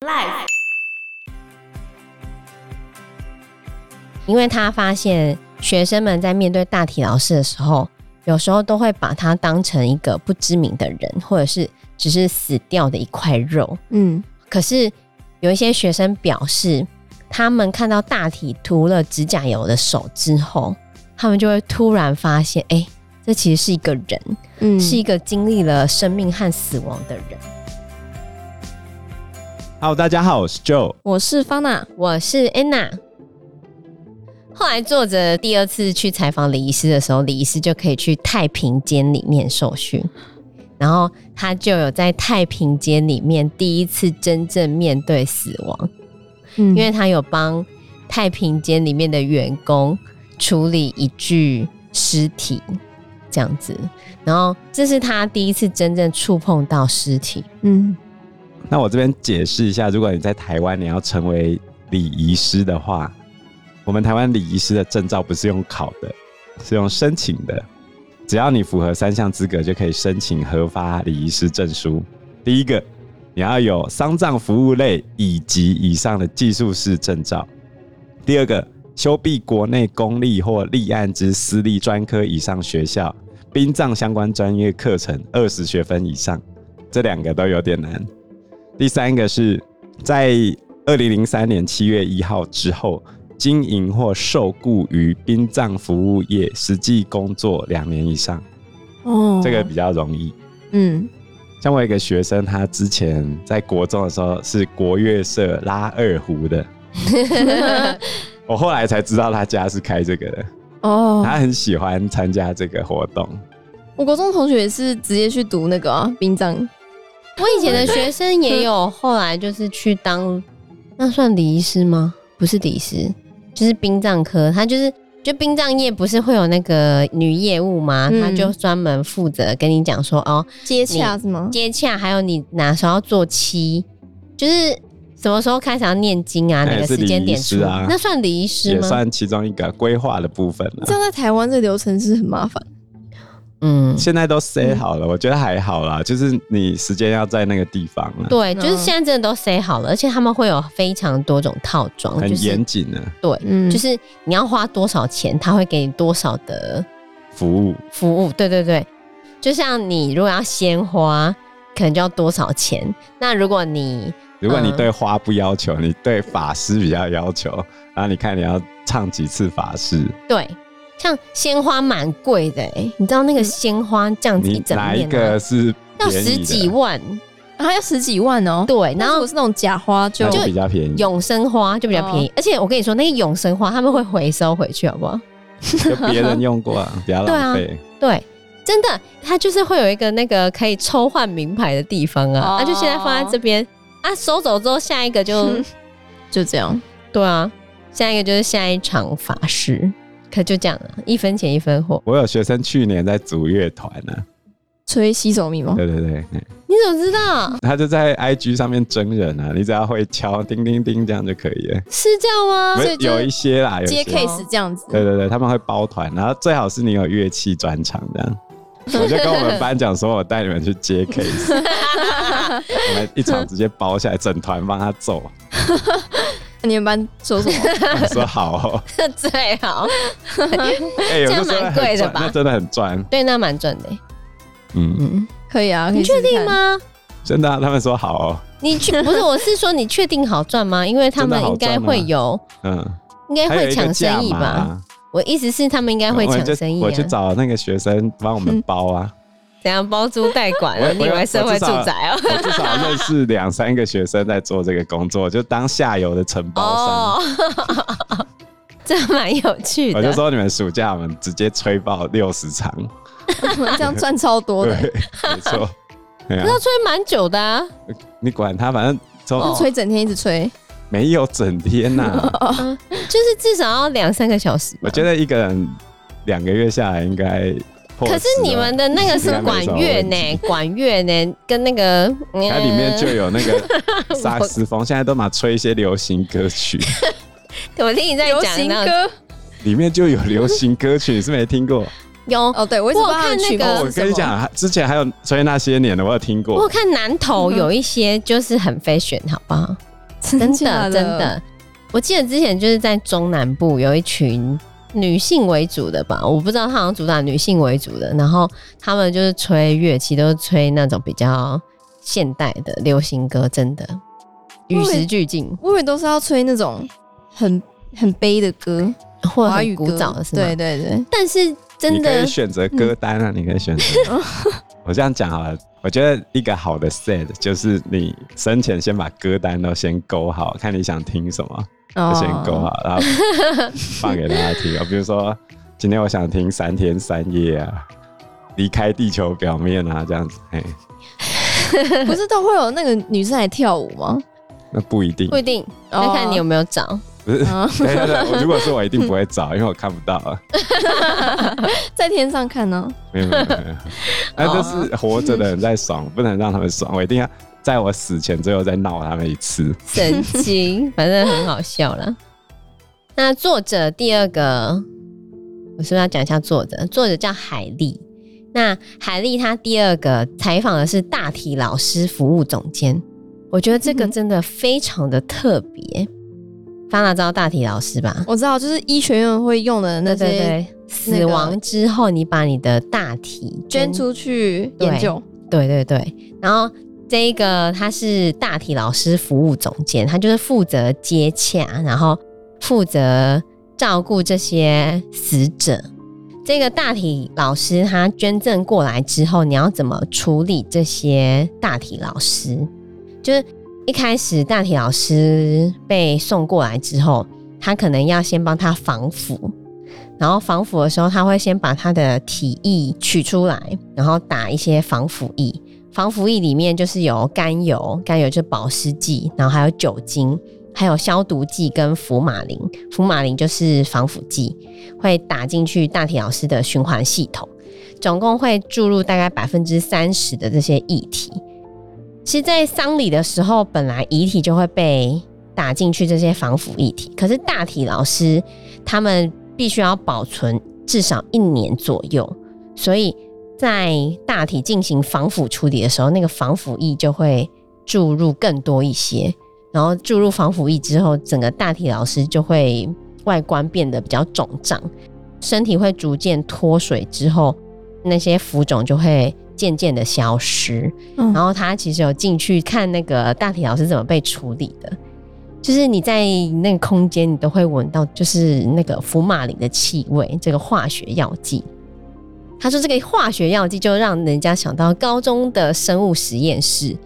Life，因为他发现学生们在面对大体老师的时候，有时候都会把他当成一个不知名的人，或者是只是死掉的一块肉。嗯，可是有一些学生表示，他们看到大体涂了指甲油的手之后，他们就会突然发现，哎、欸，这其实是一个人，嗯，是一个经历了生命和死亡的人。Hello，大家好，我是 Joe，我是 Fana，我是 Anna。后来作者第二次去采访李医师的时候，李医师就可以去太平间里面受训，然后他就有在太平间里面第一次真正面对死亡，嗯，因为他有帮太平间里面的员工处理一具尸体，这样子，然后这是他第一次真正触碰到尸体，嗯。那我这边解释一下，如果你在台湾你要成为礼仪师的话，我们台湾礼仪师的证照不是用考的，是用申请的。只要你符合三项资格，就可以申请核发礼仪师证书。第一个，你要有丧葬服务类以及以上的技术士证照；第二个，修毕国内公立或立案之私立专科以上学校殡葬相关专业课程二十学分以上。这两个都有点难。第三个是在二零零三年七月一号之后，经营或受雇于殡葬服务业实际工作两年以上。哦，这个比较容易。嗯，像我一个学生，他之前在国中的时候是国乐社拉二胡的。我后来才知道他家是开这个的。哦，他很喜欢参加这个活动。我国中同学也是直接去读那个啊，殡葬。我以前的学生也有，后来就是去当，那算礼仪师吗？不是礼仪师，就是殡葬科。他就是，就殡葬业不是会有那个女业务吗？嗯、他就专门负责跟你讲说，哦，接洽是吗？接洽，还有你哪时候要做七，就是什么时候开始要念经啊？哪个时间点出啊？那算礼仪师吗？也算其中一个规划的部分了。这样在台湾这流程是很麻烦。嗯，现在都塞好了，嗯，我觉得还好啦。就是你时间要在那个地方了。对，就是现在真的都塞好了，而且他们会有非常多种套装，很严谨的。对，嗯，就是你要花多少钱，他会给你多少的服务。服务，对对对。就像你如果要鲜花，可能就要多少钱。那如果你如果你对花不要求，嗯，你对法师比较要求，然后你看你要唱几次法师，对。像鲜花蛮贵的哎，你知道那个鲜花这样子一整面，哪一个是要十几万啊？要十几万哦。对，然后是那种假花就就比较便宜，永生花就比较便宜。而且我跟你说，那个永生花他们会回收回去，好不好？就别人用过，比较浪费。对，真的，它就是会有一个那个可以抽换名牌的地方啊，那就现在放在这边啊，收走之后下一个就 就这样。对啊，下一个就是下一场法事。可就这样了，一分钱一分货。我有学生去年在组乐团呢，吹洗手密吗？对对对，你怎么知道？他就在 IG 上面征人啊，你只要会敲叮叮叮这样就可以了。是这样吗？有一些啦，有接 case 这样子。对对对，他们会包团，然后最好是你有乐器专场这样。我就跟我们班讲说，我带你们去接 case，我们一场直接包下来，整团帮他奏。你们班说什么？说好哦，最好。哎，这样蛮贵的吧？那真的很赚。对，那蛮赚的。嗯嗯，可以啊，你确定吗？真的，他们说好哦。你确不是？我是说，你确定好赚吗？因为他们应该会有，嗯，应该会抢生意吧？我意思是，他们应该会抢生意。我去找那个学生帮我们包啊。怎样包租代管？你以为社会住宅哦？我至少认识两三个学生在做这个工作，就当下游的承包商。这蛮有趣的。我就说你们暑假我们直接吹爆六十场，这样赚超多的。对，没错。那吹蛮久的啊。你管他，反正从吹整天一直吹，没有整天呐，就是至少要两三个小时。我觉得一个人两个月下来应该。可是你们的那个是管乐呢？管乐呢？跟那个 它里面就有那个萨克斯风，现在都嘛吹一些流行歌曲。我听你在讲流行歌，里面就有流行歌曲，你是没听过？有哦，对我有看那个哦，我跟你讲，之前还有吹那些年的，我有听过。我看南投有一些就是很 fashion，好不好？真的真的，我记得之前就是在中南部有一群女性为主的吧，我不知道他好像主打女性为主的，然后他们就是吹乐器，都是吹那种比较现代的流行歌，真的与时俱进，我以为都是要吹那种很很悲的歌，或者很古华语歌。早的是吗？对对对，但是真的你可以的选择歌单啊，你可以选择。我这样讲好了，我觉得一个好的 set 就是你生前先把歌单都先勾好，看你想听什么，先勾好，然后放给大家听啊。比如说今天我想听三天三夜啊，离开地球表面啊，这样子，哎，不是都会有那个女生来跳舞吗？那不一定不，一定，哦要看你有没有找。不是。啊，对对对，我如果是我一定不会找，因为我看不到啊。在天上看呢。没有没有没有，那就是活着的人在爽，不能让他们爽。我一定要在我死前最后再闹他们一次。神经，反正很好笑了。那作者第二个，我是不是要讲一下作者？作者叫海丽。那海丽她第二个采访的是大体老师服务总监，我觉得这个真的非常的特别。方娜知道大体老师吧？我知道，就是医学院会用的那些对对对，死亡之后你把你的大体捐出去研究。对对对，然后这一个他是大体老师服务总监，他就是负责接洽，然后负责照顾这些死者。这个大体老师他捐赠过来之后，你要怎么处理这些大体老师？就是一开始大体老师被送过来之后，他可能要先帮他防腐。然后防腐的时候，他会先把他的体液取出来，然后打一些防腐液。防腐液里面就是有甘油，甘油就是保湿剂，然后还有酒精，还有消毒剂跟福马林。福马林就是防腐剂，会打进去大体老师的循环系统，总共会注入大概百分之三十的这些液体。其实，在丧礼的时候，本来遗体就会被打进去这些防腐液体，可是大体老师他们。必须要保存至少一年左右，所以在大体进行防腐处理的时候，那个防腐液就会注入更多一些。然后注入防腐液之后，整个大体老师就会外观变得比较肿胀，身体会逐渐脱水之后，那些浮肿就会渐渐的消失。嗯、然后他其实有进去看那个大体老师怎么被处理的。就是你在那个空间，你都会闻到就是那个福马林的气味，这个化学药剂。他说这个化学药剂就让人家想到高中的生物实验室，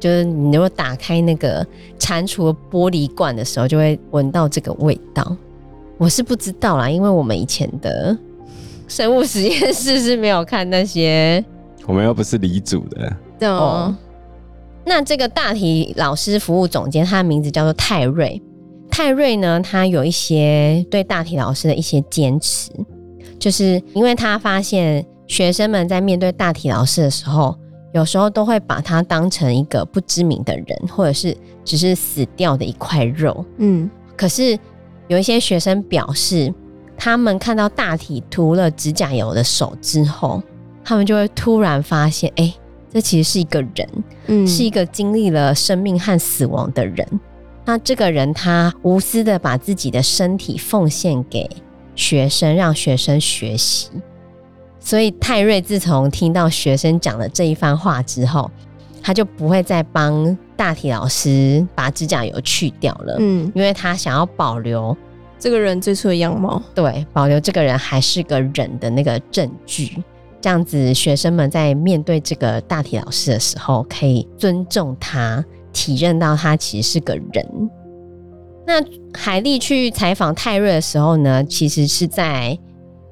就是你如果打开那个蟾蜍玻璃罐的时候，就会闻到这个味道。我是不知道啦，因为我们以前的生物实验室是没有看那些，我们又不是理组的，对哦。那这个大体老师服务总监，他的名字叫做泰瑞。泰瑞呢，他有一些对大体老师的一些坚持，就是因为他发现学生们在面对大体老师的时候，有时候都会把他当成一个不知名的人，或者是只是死掉的一块肉。嗯，可是有一些学生表示，他们看到大体涂了指甲油的手之后，他们就会突然发现，哎、欸。这其实是一个人，嗯，是一个经历了生命和死亡的人。那这个人他无私的把自己的身体奉献给学生，让学生学习。所以泰瑞自从听到学生讲了这一番话之后，他就不会再帮大体老师把指甲油去掉了，嗯，因为他想要保留这个人最初的样貌，对，保留这个人还是个人的那个证据。这样子，学生们在面对这个大体老师的时候，可以尊重他，体认到他其实是个人。那海莉去采访泰瑞的时候呢，其实是在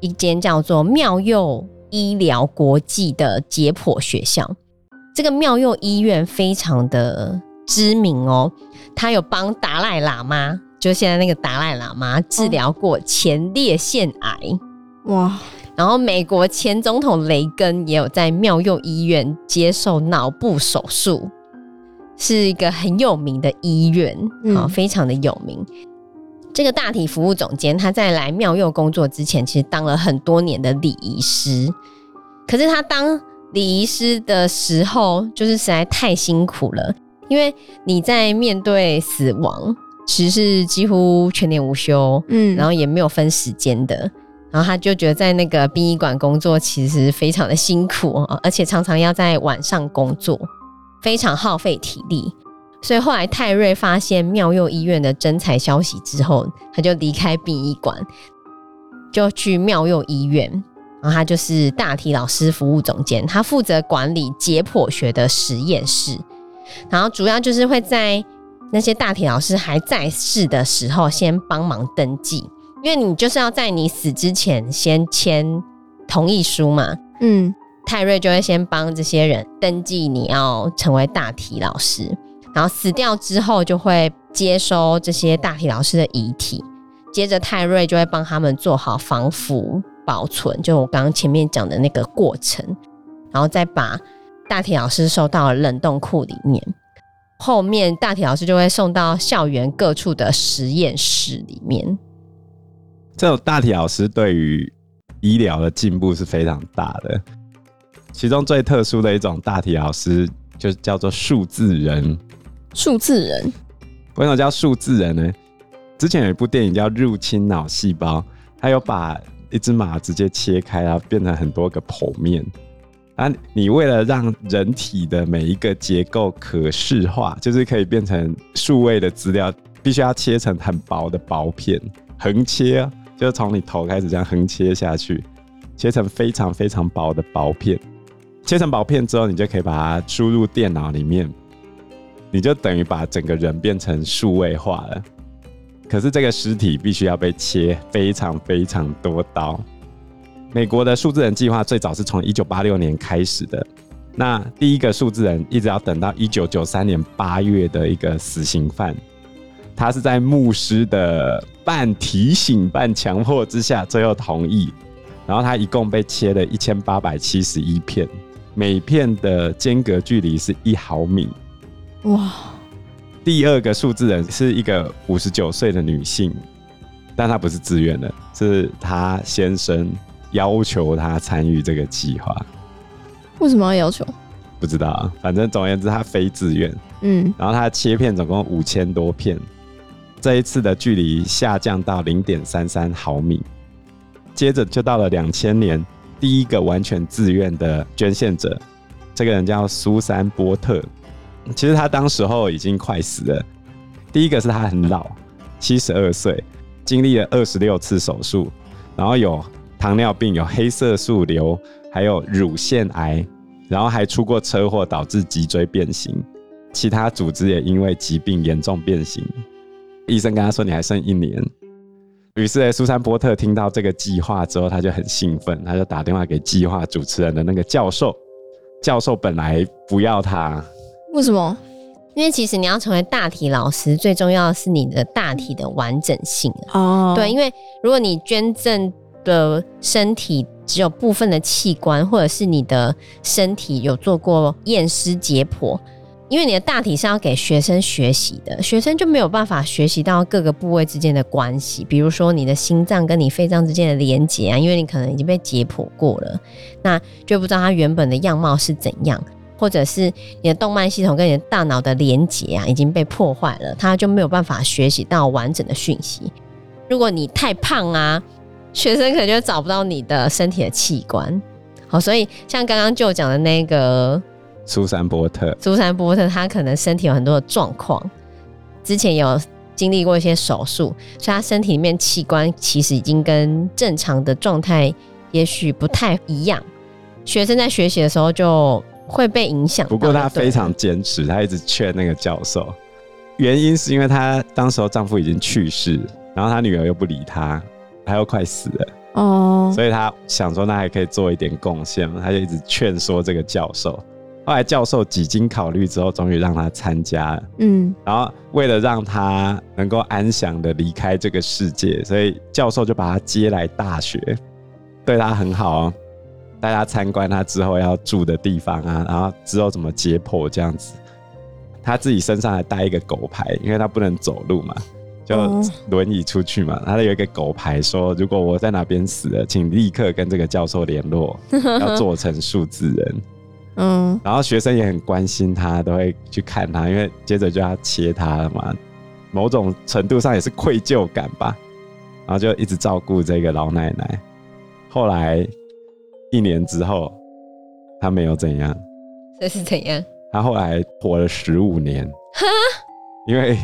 一间叫做妙佑医疗国际的解剖学校。这个妙佑医院非常的知名哦，他有帮达赖喇嘛，就现在那个达赖喇嘛治疗过前列腺癌。哇！然后，美国前总统雷根也有在妙佑医院接受脑部手术，是一个很有名的医院啊，嗯、非常的有名。这个大体服务总监他在来妙佑工作之前，其实当了很多年的礼仪师。可是他当礼仪师的时候，就是实在太辛苦了，因为你在面对死亡，其实是几乎全年无休，嗯，然后也没有分时间的。然后他就觉得在那个殡仪馆工作其实非常的辛苦，而且常常要在晚上工作，非常耗费体力。所以后来泰瑞发现妙佑医院的征才消息之后，他就离开殡仪馆，就去妙佑医院。然后他就是大体老师服务总监，他负责管理解剖学的实验室，然后主要就是会在那些大体老师还在世的时候，先帮忙登记。因为你就是要在你死之前先签同意书嘛，嗯，泰瑞就会先帮这些人登记你要成为大体老师，然后死掉之后就会接收这些大体老师的遗体，接着泰瑞就会帮他们做好防腐保存，就我刚刚前面讲的那个过程，然后再把大体老师收到冷冻库里面，后面大体老师就会送到校园各处的实验室里面。这种大体老师对于医疗的进步是非常大的。其中最特殊的一种大体老师，就叫做数字人。数字人为什么叫数字人呢？之前有一部电影叫《入侵脑细胞》，他有把一只马直接切开，然后变成很多个剖面。啊，你为了让人体的每一个结构可视化，就是可以变成数位的资料，必须要切成很薄的薄片，横切就是从你头开始这样横切下去，切成非常非常薄的薄片。切成薄片之后，你就可以把它输入电脑里面，你就等于把整个人变成数位化了。可是这个尸体必须要被切非常非常多刀。美国的数字人计划最早是从一九八六年开始的，那第一个数字人一直要等到一九九三年八月的一个死刑犯。他是在牧师的半提醒、半强迫之下，最后同意。然后他一共被切了一千八百七十一片，每片的间隔距离是一毫米。哇！第二个数字人是一个五十九岁的女性，但她不是自愿的，是她先生要求她参与这个计划。为什么要要求？不知道啊，反正总而言之，她非自愿。嗯，然后她切片总共五千多片。这一次的距离下降到零点三三毫米，接着就到了两千年，第一个完全自愿的捐献者，这个人叫苏珊波特。其实他当时候已经快死了。第一个是他很老，七十二岁，经历了二十六次手术，然后有糖尿病，有黑色素瘤，还有乳腺癌，然后还出过车祸导致脊椎变形，其他组织也因为疾病严重变形。医生跟他说：“你还剩一年。”于是，苏珊波特听到这个计划之后，他就很兴奋，他就打电话给计划主持人的那个教授。教授本来不要他，为什么？因为其实你要成为大体老师，最重要的是你的大体的完整性哦。对，因为如果你捐赠的身体只有部分的器官，或者是你的身体有做过验尸解剖。因为你的大体是要给学生学习的，学生就没有办法学习到各个部位之间的关系，比如说你的心脏跟你肺脏之间的连接啊，因为你可能已经被解剖过了，那就不知道它原本的样貌是怎样，或者是你的动脉系统跟你的大脑的连接啊已经被破坏了，它就没有办法学习到完整的讯息。如果你太胖啊，学生可能就找不到你的身体的器官。好，所以像刚刚就讲的那个。苏珊波特，苏珊波特，她可能身体有很多的状况，之前有经历过一些手术，所以她身体里面器官其实已经跟正常的状态也许不太一样。学生在学习的时候就会被影响。不过她非常坚持，她一直劝那个教授，原因是因为她当时候丈夫已经去世，然后她女儿又不理她，她又快死了哦，所以他想说那还可以做一点贡献，他就一直劝说这个教授。后来教授几经考虑之后，终于让他参加了。嗯，然后为了让他能够安详的离开这个世界，所以教授就把他接来大学，对他很好哦，带他参观他之后要住的地方啊，然后之后怎么解剖这样子。他自己身上还带一个狗牌，因为他不能走路嘛，就轮椅出去嘛。他有一个狗牌说，如果我在哪边死了，请立刻跟这个教授联络，要做成数字人。嗯，然后学生也很关心他，都会去看他，因为接着就要切他了嘛。某种程度上也是愧疚感吧。然后就一直照顾这个老奶奶。后来一年之后，他没有怎样。这是怎样？他后来活了十五年。哈，因为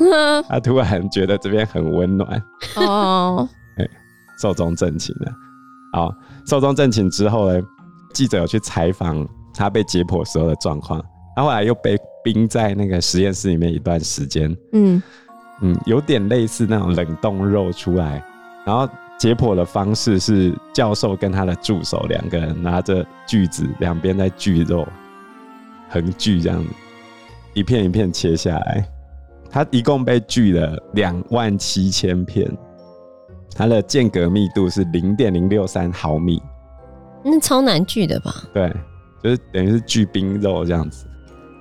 他突然觉得这边很温暖。哦，寿终正寝了。好，寿终正寝之后呢，记者有去采访他被解剖时候的状况。他后来又被冰在那个实验室里面一段时间。嗯嗯，有点类似那种冷冻肉出来，然后。解剖的方式是教授跟他的助手两个人拿着锯子，两边在锯肉，横锯这样子，一片一片切下来。他一共被锯了两万七千片，它的间隔密度是零点零六三毫米，那超难锯的吧？对，就是等于是巨冰肉这样子。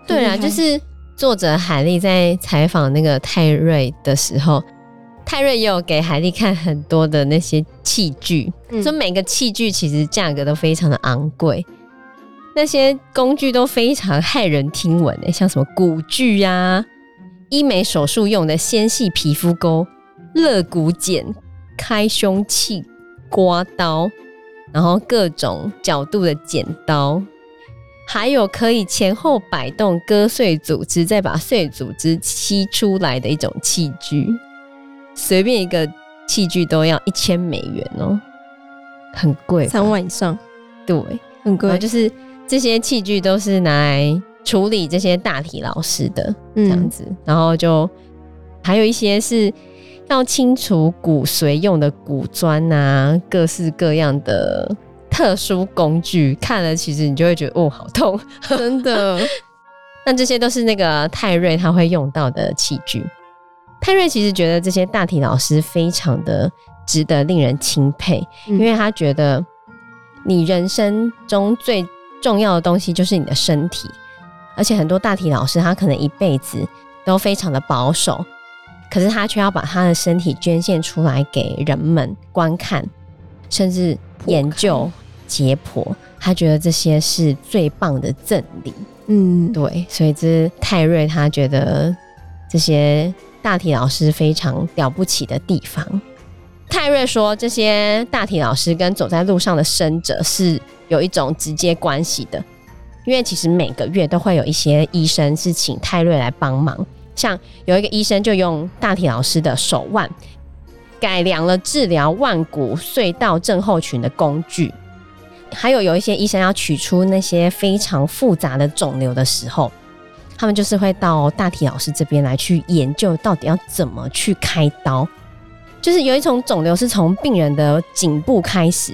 对啊，就是作者海莉在采访那个泰瑞的时候。泰瑞也有给海莉看很多的那些器具，说、嗯、每个器具其实价格都非常的昂贵，那些工具都非常骇人听闻诶，像什么骨锯呀、医美手术用的纤细皮肤钩、肋骨剪、开胸器、刮刀，然后各种角度的剪刀，还有可以前后摆动割碎组织，再把碎组织吸出来的一种器具。随便一个器具都要一千美元哦、喔，很贵，三万以上。对，很贵。就是这些器具都是拿来处理这些大体老师的这样子，嗯、然后就还有一些是要清除骨髓用的骨砖啊，各式各样的特殊工具，看了其实你就会觉得哦，好痛，真的。那这些都是那个泰瑞他会用到的器具。泰瑞其实觉得这些大体老师非常的值得令人钦佩，嗯、因为他觉得你人生中最重要的东西就是你的身体，而且很多大体老师他可能一辈子都非常的保守，可是他却要把他的身体捐献出来给人们观看，甚至研究解剖，他觉得这些是最棒的赠礼。嗯，对，所以这是泰瑞他觉得这些。大体老师非常了不起的地方。泰瑞说，这些大体老师跟走在路上的生者是有一种直接关系的，因为其实每个月都会有一些医生是请泰瑞来帮忙。像有一个医生就用大体老师的手腕改良了治疗腕骨隧道症候群的工具，还有有一些医生要取出那些非常复杂的肿瘤的时候。他们就是会到大体老师这边来去研究，到底要怎么去开刀。就是有一种肿瘤是从病人的颈部开始，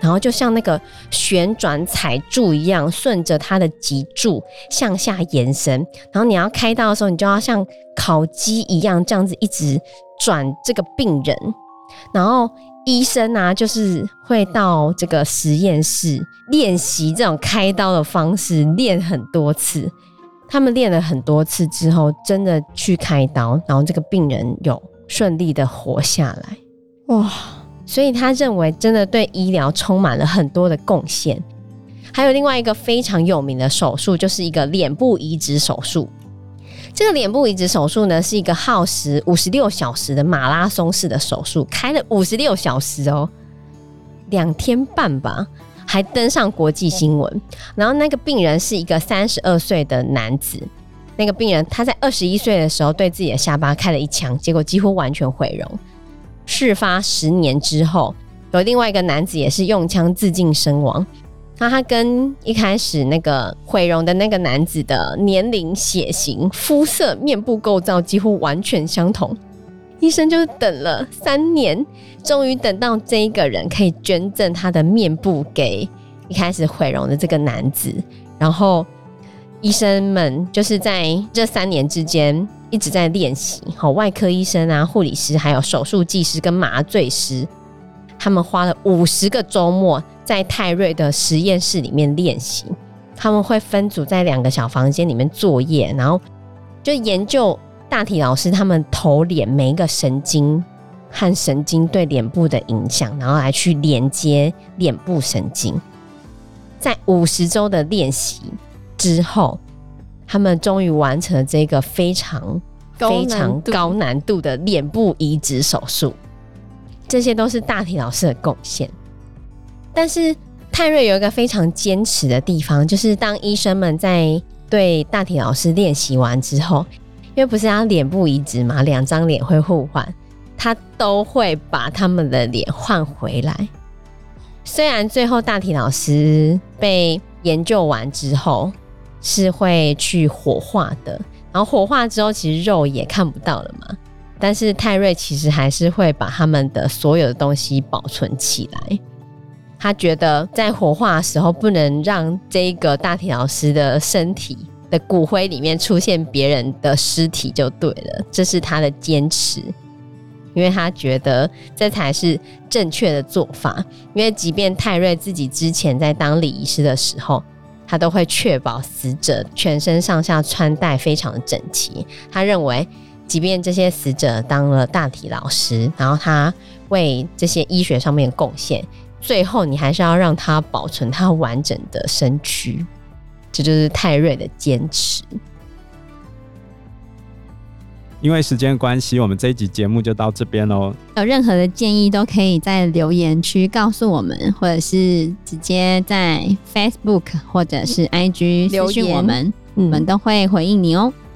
然后就像那个旋转踩柱一样，顺着他的脊柱向下延伸。然后你要开刀的时候，你就要像烤鸡一样这样子一直转这个病人。然后医生啊，就是会到这个实验室练习这种开刀的方式，练很多次。他们练了很多次之后，真的去开刀，然后这个病人有顺利的活下来，哇！所以他认为真的对医疗充满了很多的贡献。还有另外一个非常有名的手术，就是一个脸部移植手术。这个脸部移植手术呢，是一个耗时五十六小时的马拉松式的手术，开了五十六小时哦，两天半吧。还登上国际新闻，然后那个病人是一个三十二岁的男子。那个病人他在二十一岁的时候对自己的下巴开了一枪，结果几乎完全毁容。事发十年之后，有另外一个男子也是用枪自尽身亡。那他跟一开始那个毁容的那个男子的年龄、血型、肤色、面部构造几乎完全相同。医生就是等了三年，终于等到这一个人可以捐赠他的面部给一开始毁容的这个男子。然后医生们就是在这三年之间一直在练习。好，外科医生啊、护理师、还有手术技师跟麻醉师，他们花了五十个周末在泰瑞的实验室里面练习。他们会分组在两个小房间里面作业，然后就研究。大体老师他们头脸每一个神经和神经对脸部的影响，然后来去连接脸部神经。在五十周的练习之后，他们终于完成了这个非常非常高难度的脸部移植手术。这些都是大体老师的贡献。但是泰瑞有一个非常坚持的地方，就是当医生们在对大体老师练习完之后，因为不是要脸部移植嘛，两张脸会互换，他都会把他们的脸换回来。虽然最后大体老师被研究完之后是会去火化的，然后火化之后其实肉也看不到了嘛，但是泰瑞其实还是会把他们的所有的东西保存起来。他觉得在火化的时候不能让这个大体老师的身体的骨灰里面出现别人的尸体就对了，这是他的坚持，因为他觉得这才是正确的做法。因为即便泰瑞自己之前在当礼仪师的时候，他都会确保死者全身上下穿戴非常的整齐。他认为，即便这些死者当了大体老师，然后他为这些医学上面贡献。最后，你还是要让他保存他完整的身躯，这就是泰瑞的坚持。因为时间关系，我们这一集节目就到这边喽。有任何的建议，都可以在留言区告诉我们，或者是直接在 Facebook 或者是 IG 留言我们，我们都会回应你哦。